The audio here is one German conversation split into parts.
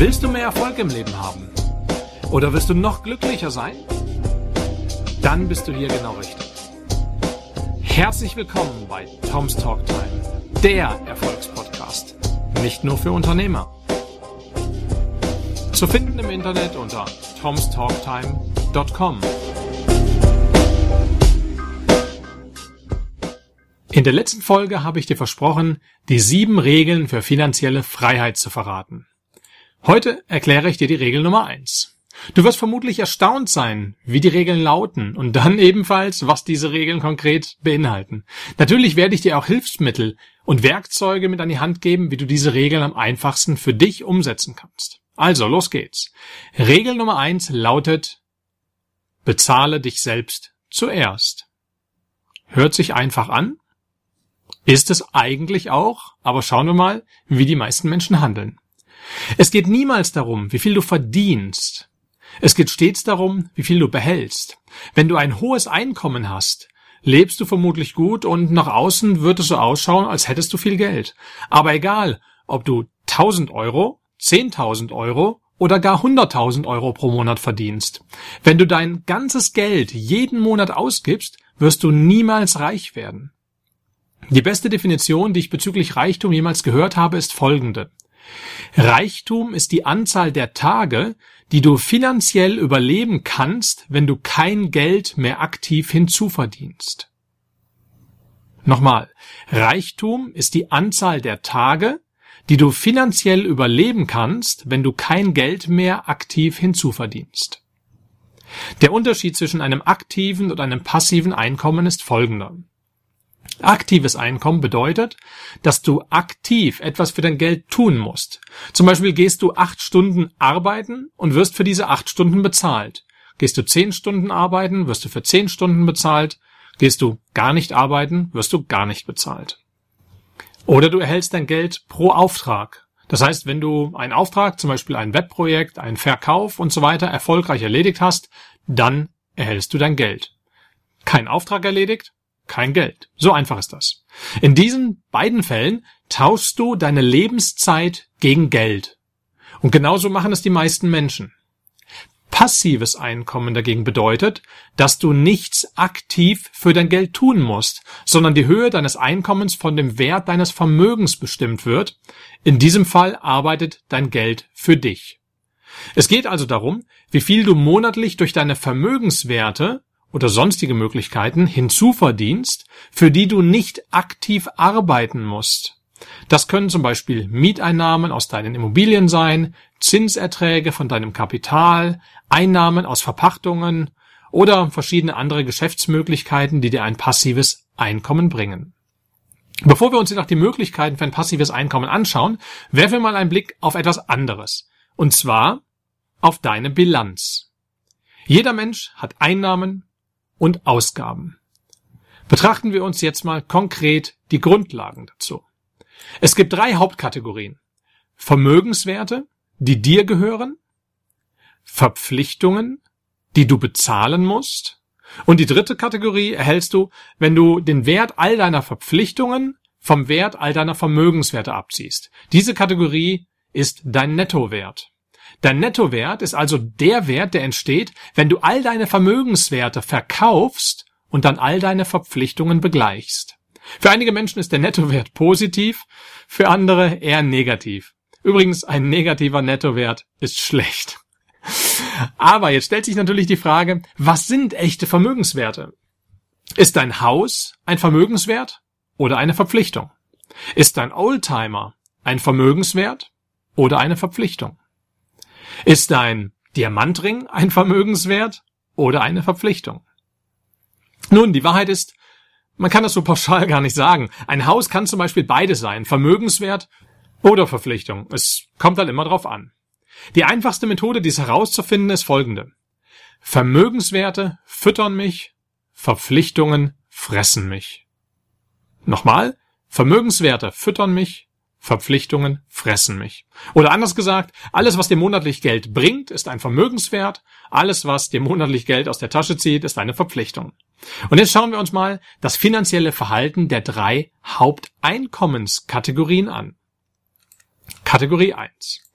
Willst du mehr Erfolg im Leben haben? Oder willst du noch glücklicher sein? Dann bist du hier genau richtig. Herzlich willkommen bei Tom's Talk Time, der Erfolgspodcast. Nicht nur für Unternehmer. Zu finden im Internet unter tomstalktime.com. In der letzten Folge habe ich dir versprochen, die sieben Regeln für finanzielle Freiheit zu verraten. Heute erkläre ich dir die Regel Nummer eins. Du wirst vermutlich erstaunt sein, wie die Regeln lauten und dann ebenfalls, was diese Regeln konkret beinhalten. Natürlich werde ich dir auch Hilfsmittel und Werkzeuge mit an die Hand geben, wie du diese Regeln am einfachsten für dich umsetzen kannst. Also, los geht's. Regel Nummer eins lautet, bezahle dich selbst zuerst. Hört sich einfach an, ist es eigentlich auch, aber schauen wir mal, wie die meisten Menschen handeln. Es geht niemals darum, wie viel du verdienst. Es geht stets darum, wie viel du behältst. Wenn du ein hohes Einkommen hast, lebst du vermutlich gut und nach außen wird es so ausschauen, als hättest du viel Geld. Aber egal, ob du 1000 Euro, 10.000 Euro oder gar 100.000 Euro pro Monat verdienst. Wenn du dein ganzes Geld jeden Monat ausgibst, wirst du niemals reich werden. Die beste Definition, die ich bezüglich Reichtum jemals gehört habe, ist folgende. Reichtum ist die Anzahl der Tage, die du finanziell überleben kannst, wenn du kein Geld mehr aktiv hinzuverdienst. Nochmal, Reichtum ist die Anzahl der Tage, die du finanziell überleben kannst, wenn du kein Geld mehr aktiv hinzuverdienst. Der Unterschied zwischen einem aktiven und einem passiven Einkommen ist folgender. Aktives Einkommen bedeutet, dass du aktiv etwas für dein Geld tun musst. Zum Beispiel gehst du acht Stunden arbeiten und wirst für diese acht Stunden bezahlt. Gehst du zehn Stunden arbeiten, wirst du für zehn Stunden bezahlt. Gehst du gar nicht arbeiten, wirst du gar nicht bezahlt. Oder du erhältst dein Geld pro Auftrag. Das heißt, wenn du einen Auftrag, zum Beispiel ein Webprojekt, einen Verkauf und so weiter erfolgreich erledigt hast, dann erhältst du dein Geld. Kein Auftrag erledigt, kein Geld. So einfach ist das. In diesen beiden Fällen tauschst du deine Lebenszeit gegen Geld. Und genauso machen es die meisten Menschen. Passives Einkommen dagegen bedeutet, dass du nichts aktiv für dein Geld tun musst, sondern die Höhe deines Einkommens von dem Wert deines Vermögens bestimmt wird. In diesem Fall arbeitet dein Geld für dich. Es geht also darum, wie viel du monatlich durch deine Vermögenswerte oder sonstige Möglichkeiten hinzuverdienst, für die du nicht aktiv arbeiten musst. Das können zum Beispiel Mieteinnahmen aus deinen Immobilien sein, Zinserträge von deinem Kapital, Einnahmen aus Verpachtungen oder verschiedene andere Geschäftsmöglichkeiten, die dir ein passives Einkommen bringen. Bevor wir uns jedoch die Möglichkeiten für ein passives Einkommen anschauen, werfen wir mal einen Blick auf etwas anderes. Und zwar auf deine Bilanz. Jeder Mensch hat Einnahmen und Ausgaben. Betrachten wir uns jetzt mal konkret die Grundlagen dazu. Es gibt drei Hauptkategorien. Vermögenswerte, die dir gehören, Verpflichtungen, die du bezahlen musst, und die dritte Kategorie erhältst du, wenn du den Wert all deiner Verpflichtungen vom Wert all deiner Vermögenswerte abziehst. Diese Kategorie ist dein Nettowert. Dein Nettowert ist also der Wert, der entsteht, wenn du all deine Vermögenswerte verkaufst und dann all deine Verpflichtungen begleichst. Für einige Menschen ist der Nettowert positiv, für andere eher negativ. Übrigens, ein negativer Nettowert ist schlecht. Aber jetzt stellt sich natürlich die Frage, was sind echte Vermögenswerte? Ist dein Haus ein Vermögenswert oder eine Verpflichtung? Ist dein Oldtimer ein Vermögenswert oder eine Verpflichtung? Ist ein Diamantring ein Vermögenswert oder eine Verpflichtung? Nun, die Wahrheit ist, man kann das so pauschal gar nicht sagen. Ein Haus kann zum Beispiel beides sein, Vermögenswert oder Verpflichtung. Es kommt halt immer drauf an. Die einfachste Methode, dies herauszufinden, ist folgende. Vermögenswerte füttern mich, Verpflichtungen fressen mich. Nochmal, Vermögenswerte füttern mich, Verpflichtungen fressen mich. Oder anders gesagt, alles, was dir monatlich Geld bringt, ist ein Vermögenswert. Alles, was dir monatlich Geld aus der Tasche zieht, ist eine Verpflichtung. Und jetzt schauen wir uns mal das finanzielle Verhalten der drei Haupteinkommenskategorien an. Kategorie 1.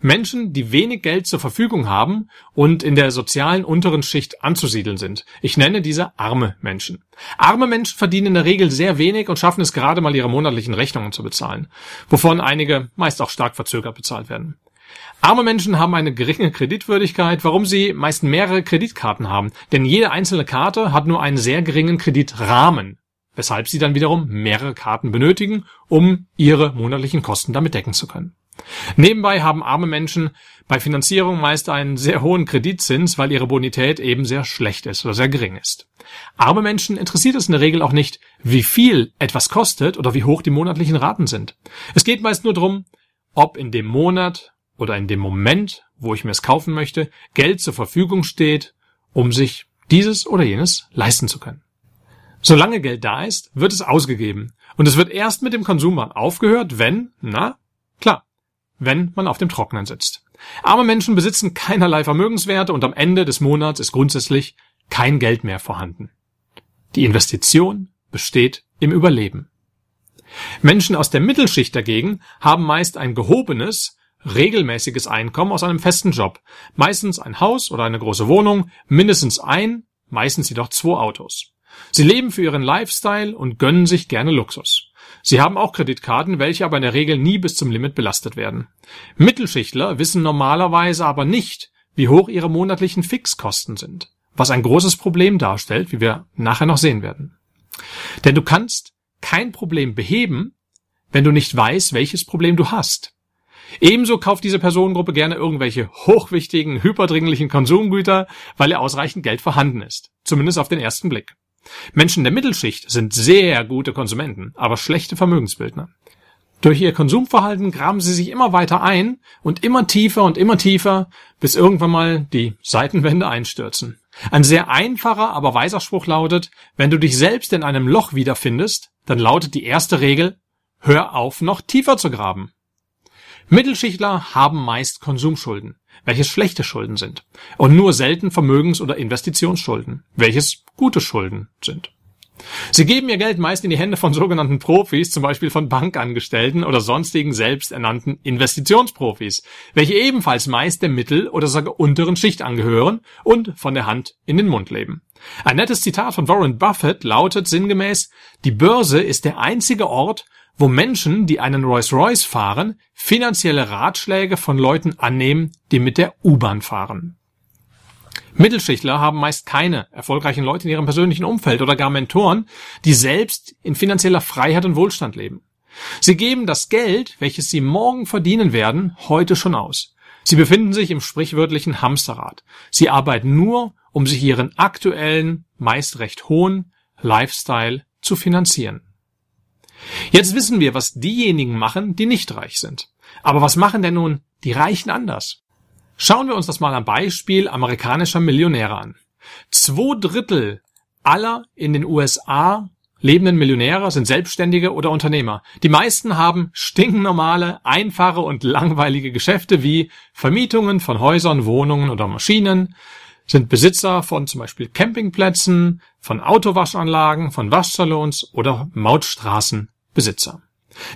Menschen, die wenig Geld zur Verfügung haben und in der sozialen unteren Schicht anzusiedeln sind. Ich nenne diese arme Menschen. Arme Menschen verdienen in der Regel sehr wenig und schaffen es gerade mal ihre monatlichen Rechnungen zu bezahlen, wovon einige meist auch stark verzögert bezahlt werden. Arme Menschen haben eine geringe Kreditwürdigkeit, warum sie meist mehrere Kreditkarten haben, denn jede einzelne Karte hat nur einen sehr geringen Kreditrahmen, weshalb sie dann wiederum mehrere Karten benötigen, um ihre monatlichen Kosten damit decken zu können. Nebenbei haben arme Menschen bei Finanzierung meist einen sehr hohen Kreditzins, weil ihre Bonität eben sehr schlecht ist oder sehr gering ist. Arme Menschen interessiert es in der Regel auch nicht, wie viel etwas kostet oder wie hoch die monatlichen Raten sind. Es geht meist nur darum, ob in dem Monat oder in dem Moment, wo ich mir es kaufen möchte, Geld zur Verfügung steht, um sich dieses oder jenes leisten zu können. Solange Geld da ist, wird es ausgegeben. Und es wird erst mit dem Konsumwahn aufgehört, wenn, na, wenn man auf dem Trockenen sitzt. Arme Menschen besitzen keinerlei Vermögenswerte und am Ende des Monats ist grundsätzlich kein Geld mehr vorhanden. Die Investition besteht im Überleben. Menschen aus der Mittelschicht dagegen haben meist ein gehobenes, regelmäßiges Einkommen aus einem festen Job, meistens ein Haus oder eine große Wohnung, mindestens ein, meistens jedoch zwei Autos. Sie leben für ihren Lifestyle und gönnen sich gerne Luxus. Sie haben auch Kreditkarten, welche aber in der Regel nie bis zum Limit belastet werden. Mittelschichtler wissen normalerweise aber nicht, wie hoch ihre monatlichen Fixkosten sind, was ein großes Problem darstellt, wie wir nachher noch sehen werden. Denn du kannst kein Problem beheben, wenn du nicht weißt, welches Problem du hast. Ebenso kauft diese Personengruppe gerne irgendwelche hochwichtigen, hyperdringlichen Konsumgüter, weil ihr ausreichend Geld vorhanden ist. Zumindest auf den ersten Blick. Menschen der Mittelschicht sind sehr gute Konsumenten, aber schlechte Vermögensbildner. Durch ihr Konsumverhalten graben sie sich immer weiter ein und immer tiefer und immer tiefer, bis irgendwann mal die Seitenwände einstürzen. Ein sehr einfacher, aber weiser Spruch lautet, wenn du dich selbst in einem Loch wiederfindest, dann lautet die erste Regel, hör auf, noch tiefer zu graben. Mittelschichtler haben meist Konsumschulden, welches schlechte Schulden sind, und nur selten Vermögens- oder Investitionsschulden, welches gute Schulden sind. Sie geben ihr Geld meist in die Hände von sogenannten Profis, zum Beispiel von Bankangestellten oder sonstigen selbsternannten Investitionsprofis, welche ebenfalls meist der Mittel- oder sogar unteren Schicht angehören und von der Hand in den Mund leben. Ein nettes Zitat von Warren Buffett lautet sinngemäß, die Börse ist der einzige Ort, wo Menschen, die einen Rolls-Royce fahren, finanzielle Ratschläge von Leuten annehmen, die mit der U-Bahn fahren. Mittelschichtler haben meist keine erfolgreichen Leute in ihrem persönlichen Umfeld oder gar Mentoren, die selbst in finanzieller Freiheit und Wohlstand leben. Sie geben das Geld, welches sie morgen verdienen werden, heute schon aus. Sie befinden sich im sprichwörtlichen Hamsterrad. Sie arbeiten nur, um sich ihren aktuellen, meist recht hohen Lifestyle zu finanzieren. Jetzt wissen wir, was diejenigen machen, die nicht reich sind. Aber was machen denn nun die Reichen anders? Schauen wir uns das mal am Beispiel amerikanischer Millionäre an. Zwei Drittel aller in den USA lebenden Millionäre sind Selbstständige oder Unternehmer. Die meisten haben stinknormale, einfache und langweilige Geschäfte wie Vermietungen von Häusern, Wohnungen oder Maschinen, sind Besitzer von zum Beispiel Campingplätzen, von Autowaschanlagen, von Waschsalons oder Mautstraßenbesitzer.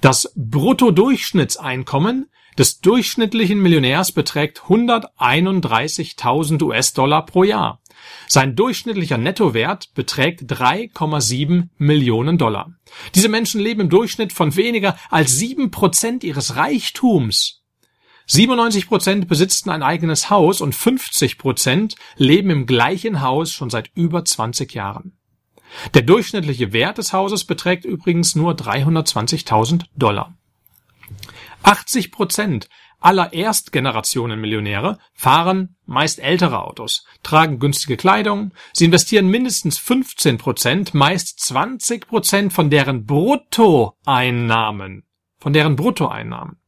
Das Bruttodurchschnittseinkommen des durchschnittlichen Millionärs beträgt 131.000 US-Dollar pro Jahr. Sein durchschnittlicher Nettowert beträgt 3,7 Millionen Dollar. Diese Menschen leben im Durchschnitt von weniger als sieben Prozent ihres Reichtums 97 Prozent besitzen ein eigenes Haus und 50 Prozent leben im gleichen Haus schon seit über 20 Jahren. Der durchschnittliche Wert des Hauses beträgt übrigens nur 320.000 Dollar. 80 Prozent aller Erstgenerationen-Millionäre fahren meist ältere Autos, tragen günstige Kleidung, sie investieren mindestens 15 Prozent, meist 20 Prozent von deren Bruttoeinnahmen, von deren Bruttoeinnahmen.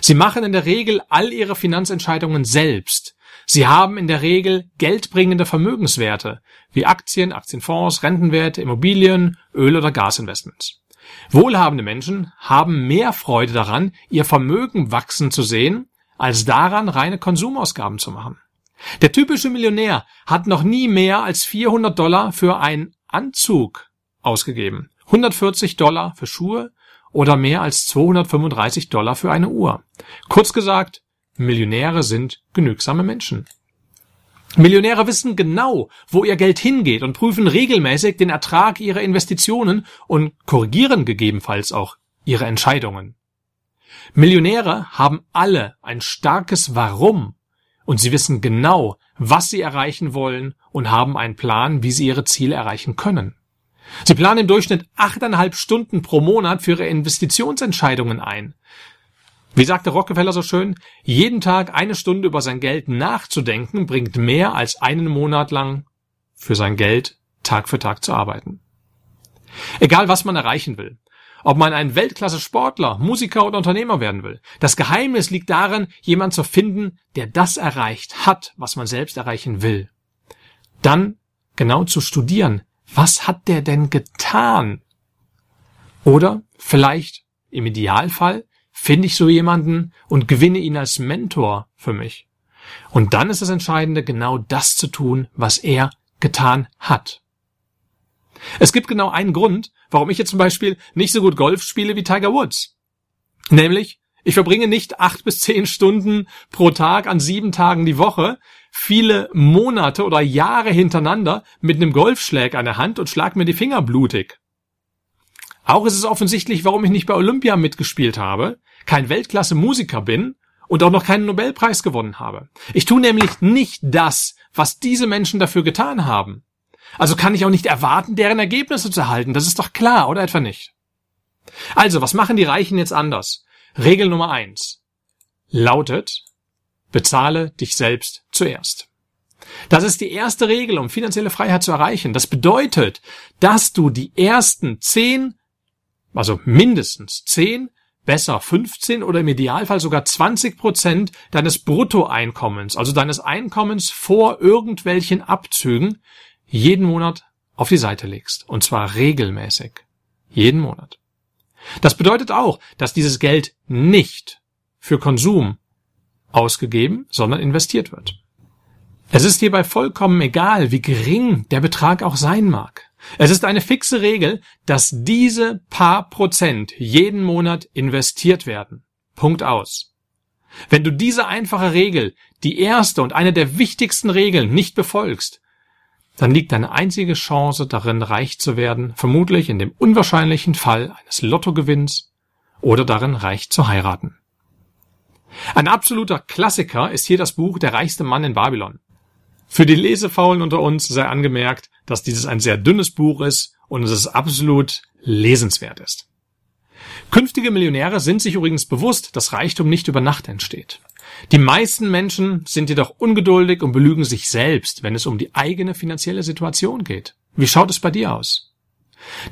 Sie machen in der Regel all ihre Finanzentscheidungen selbst. Sie haben in der Regel geldbringende Vermögenswerte wie Aktien, Aktienfonds, Rentenwerte, Immobilien, Öl- oder Gasinvestments. Wohlhabende Menschen haben mehr Freude daran, ihr Vermögen wachsen zu sehen, als daran, reine Konsumausgaben zu machen. Der typische Millionär hat noch nie mehr als 400 Dollar für einen Anzug ausgegeben, 140 Dollar für Schuhe oder mehr als 235 Dollar für eine Uhr. Kurz gesagt, Millionäre sind genügsame Menschen. Millionäre wissen genau, wo ihr Geld hingeht und prüfen regelmäßig den Ertrag ihrer Investitionen und korrigieren gegebenenfalls auch ihre Entscheidungen. Millionäre haben alle ein starkes Warum und sie wissen genau, was sie erreichen wollen und haben einen Plan, wie sie ihre Ziele erreichen können. Sie planen im Durchschnitt achteinhalb Stunden pro Monat für ihre Investitionsentscheidungen ein. Wie sagte Rockefeller so schön, jeden Tag eine Stunde über sein Geld nachzudenken bringt mehr als einen Monat lang für sein Geld Tag für Tag zu arbeiten. Egal was man erreichen will, ob man ein Weltklasse-Sportler, Musiker oder Unternehmer werden will. Das Geheimnis liegt darin, jemand zu finden, der das erreicht hat, was man selbst erreichen will. Dann genau zu studieren, was hat der denn getan? Oder vielleicht im Idealfall finde ich so jemanden und gewinne ihn als Mentor für mich. Und dann ist das Entscheidende, genau das zu tun, was er getan hat. Es gibt genau einen Grund, warum ich jetzt zum Beispiel nicht so gut Golf spiele wie Tiger Woods. Nämlich, ich verbringe nicht acht bis zehn Stunden pro Tag an sieben Tagen die Woche, viele Monate oder Jahre hintereinander mit einem Golfschlag an der Hand und schlag mir die Finger blutig. Auch ist es offensichtlich, warum ich nicht bei Olympia mitgespielt habe, kein Weltklasse-Musiker bin und auch noch keinen Nobelpreis gewonnen habe. Ich tue nämlich nicht das, was diese Menschen dafür getan haben. Also kann ich auch nicht erwarten, deren Ergebnisse zu erhalten. Das ist doch klar, oder etwa nicht? Also, was machen die Reichen jetzt anders? Regel Nummer eins lautet, bezahle dich selbst zuerst. Das ist die erste Regel, um finanzielle Freiheit zu erreichen. Das bedeutet, dass du die ersten zehn, also mindestens zehn besser 15 oder im Idealfall sogar 20 Prozent deines Bruttoeinkommens, also deines Einkommens vor irgendwelchen Abzügen, jeden Monat auf die Seite legst. Und zwar regelmäßig. Jeden Monat. Das bedeutet auch, dass dieses Geld nicht für Konsum ausgegeben, sondern investiert wird. Es ist hierbei vollkommen egal, wie gering der Betrag auch sein mag. Es ist eine fixe Regel, dass diese paar Prozent jeden Monat investiert werden. Punkt aus. Wenn du diese einfache Regel, die erste und eine der wichtigsten Regeln, nicht befolgst, dann liegt deine einzige Chance darin, reich zu werden, vermutlich in dem unwahrscheinlichen Fall eines Lottogewinns oder darin, reich zu heiraten. Ein absoluter Klassiker ist hier das Buch Der reichste Mann in Babylon. Für die Lesefaulen unter uns sei angemerkt, dass dieses ein sehr dünnes Buch ist und es absolut lesenswert ist. Künftige Millionäre sind sich übrigens bewusst, dass Reichtum nicht über Nacht entsteht. Die meisten Menschen sind jedoch ungeduldig und belügen sich selbst, wenn es um die eigene finanzielle Situation geht. Wie schaut es bei dir aus?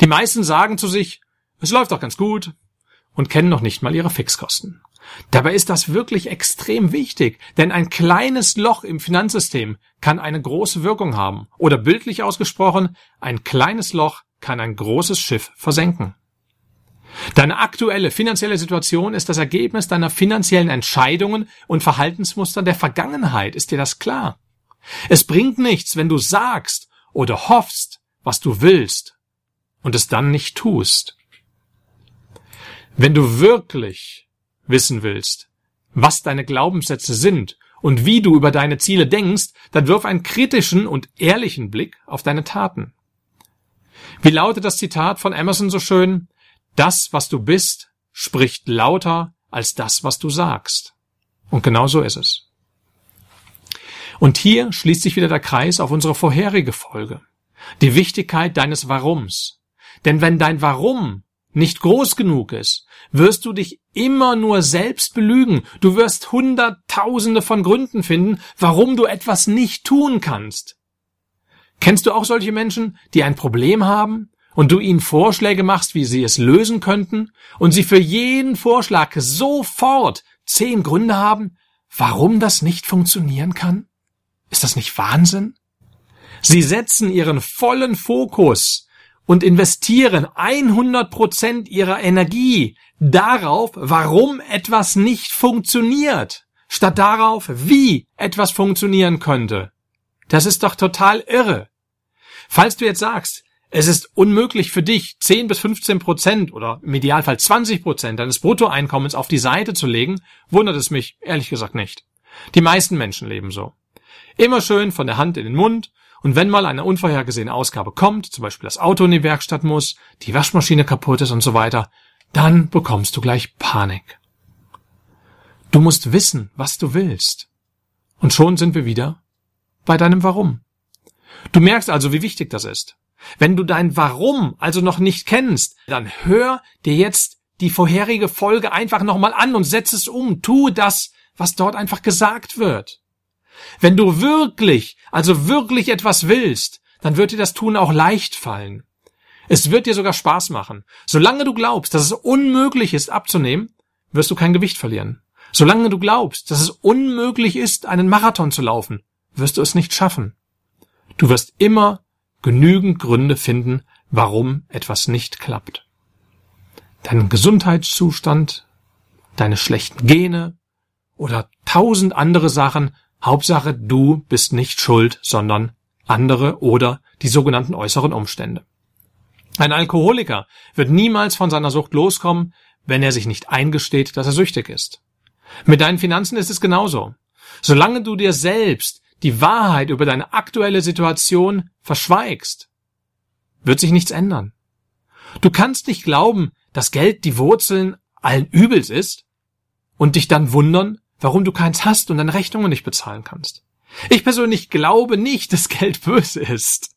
Die meisten sagen zu sich, es läuft doch ganz gut und kennen noch nicht mal ihre Fixkosten. Dabei ist das wirklich extrem wichtig, denn ein kleines Loch im Finanzsystem kann eine große Wirkung haben. Oder bildlich ausgesprochen, ein kleines Loch kann ein großes Schiff versenken. Deine aktuelle finanzielle Situation ist das Ergebnis deiner finanziellen Entscheidungen und Verhaltensmuster der Vergangenheit. Ist dir das klar? Es bringt nichts, wenn du sagst oder hoffst, was du willst und es dann nicht tust. Wenn du wirklich wissen willst, was deine Glaubenssätze sind und wie du über deine Ziele denkst, dann wirf einen kritischen und ehrlichen Blick auf deine Taten. Wie lautet das Zitat von Emerson so schön? Das, was du bist, spricht lauter als das, was du sagst. Und genau so ist es. Und hier schließt sich wieder der Kreis auf unsere vorherige Folge. Die Wichtigkeit deines Warums. Denn wenn dein Warum nicht groß genug ist, wirst du dich immer nur selbst belügen. Du wirst hunderttausende von Gründen finden, warum du etwas nicht tun kannst. Kennst du auch solche Menschen, die ein Problem haben und du ihnen Vorschläge machst, wie sie es lösen könnten, und sie für jeden Vorschlag sofort zehn Gründe haben, warum das nicht funktionieren kann? Ist das nicht Wahnsinn? Sie setzen ihren vollen Fokus und investieren 100 Prozent ihrer Energie darauf, warum etwas nicht funktioniert, statt darauf, wie etwas funktionieren könnte. Das ist doch total irre. Falls du jetzt sagst, es ist unmöglich für dich, 10 bis 15 Prozent oder im Idealfall 20 Prozent deines Bruttoeinkommens auf die Seite zu legen, wundert es mich ehrlich gesagt nicht. Die meisten Menschen leben so. Immer schön von der Hand in den Mund und wenn mal eine unvorhergesehene Ausgabe kommt, zum Beispiel das Auto in die Werkstatt muss, die Waschmaschine kaputt ist und so weiter, dann bekommst du gleich Panik. Du musst wissen, was du willst. Und schon sind wir wieder bei deinem Warum. Du merkst also, wie wichtig das ist. Wenn du dein Warum also noch nicht kennst, dann hör dir jetzt die vorherige Folge einfach nochmal an und setz es um. Tu das, was dort einfach gesagt wird. Wenn du wirklich, also wirklich etwas willst, dann wird dir das Tun auch leicht fallen. Es wird dir sogar Spaß machen. Solange du glaubst, dass es unmöglich ist abzunehmen, wirst du kein Gewicht verlieren. Solange du glaubst, dass es unmöglich ist, einen Marathon zu laufen, wirst du es nicht schaffen. Du wirst immer genügend Gründe finden, warum etwas nicht klappt. Dein Gesundheitszustand, deine schlechten Gene oder tausend andere Sachen, Hauptsache du bist nicht schuld, sondern andere oder die sogenannten äußeren Umstände. Ein Alkoholiker wird niemals von seiner Sucht loskommen, wenn er sich nicht eingesteht, dass er süchtig ist. Mit deinen Finanzen ist es genauso. Solange du dir selbst die Wahrheit über deine aktuelle Situation verschweigst, wird sich nichts ändern. Du kannst nicht glauben, dass Geld die Wurzeln allen Übels ist und dich dann wundern, warum du keins hast und deine Rechnungen nicht bezahlen kannst. Ich persönlich glaube nicht, dass Geld böse ist.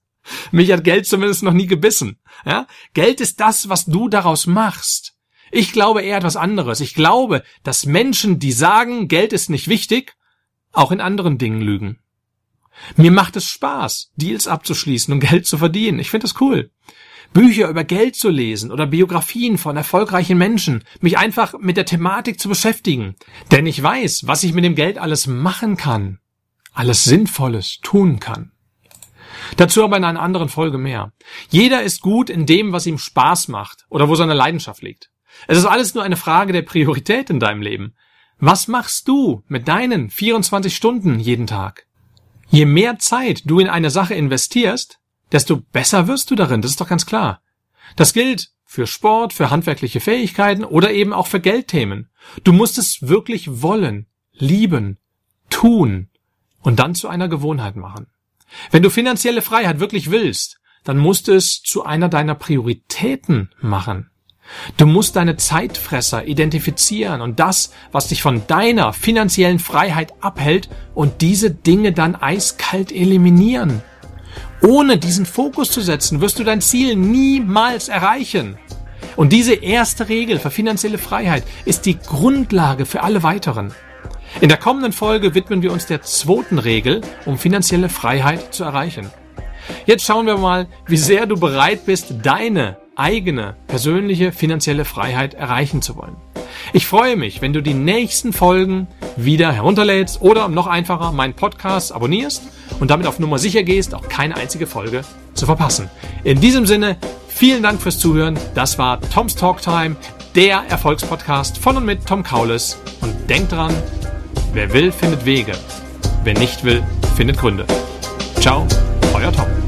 Mich hat Geld zumindest noch nie gebissen. Ja? Geld ist das, was du daraus machst. Ich glaube eher etwas anderes. Ich glaube, dass Menschen, die sagen, Geld ist nicht wichtig, auch in anderen Dingen lügen. Mir macht es Spaß, Deals abzuschließen und Geld zu verdienen. Ich finde das cool. Bücher über Geld zu lesen oder Biografien von erfolgreichen Menschen, mich einfach mit der Thematik zu beschäftigen. Denn ich weiß, was ich mit dem Geld alles machen kann, alles Sinnvolles tun kann. Dazu aber in einer anderen Folge mehr. Jeder ist gut in dem, was ihm Spaß macht oder wo seine Leidenschaft liegt. Es ist alles nur eine Frage der Priorität in deinem Leben. Was machst du mit deinen 24 Stunden jeden Tag? Je mehr Zeit du in eine Sache investierst, desto besser wirst du darin, das ist doch ganz klar. Das gilt für Sport, für handwerkliche Fähigkeiten oder eben auch für Geldthemen. Du musst es wirklich wollen, lieben, tun und dann zu einer Gewohnheit machen. Wenn du finanzielle Freiheit wirklich willst, dann musst du es zu einer deiner Prioritäten machen. Du musst deine Zeitfresser identifizieren und das, was dich von deiner finanziellen Freiheit abhält und diese Dinge dann eiskalt eliminieren. Ohne diesen Fokus zu setzen, wirst du dein Ziel niemals erreichen. Und diese erste Regel für finanzielle Freiheit ist die Grundlage für alle weiteren. In der kommenden Folge widmen wir uns der zweiten Regel, um finanzielle Freiheit zu erreichen. Jetzt schauen wir mal, wie sehr du bereit bist, deine eigene persönliche finanzielle Freiheit erreichen zu wollen. Ich freue mich, wenn du die nächsten Folgen wieder herunterlädst oder noch einfacher meinen Podcast abonnierst und damit auf Nummer sicher gehst, auch keine einzige Folge zu verpassen. In diesem Sinne, vielen Dank fürs Zuhören. Das war Toms Talk Time, der Erfolgspodcast von und mit Tom Kaules. Und denk dran, wer will, findet Wege. Wer nicht will, findet Gründe. Ciao, euer Tom.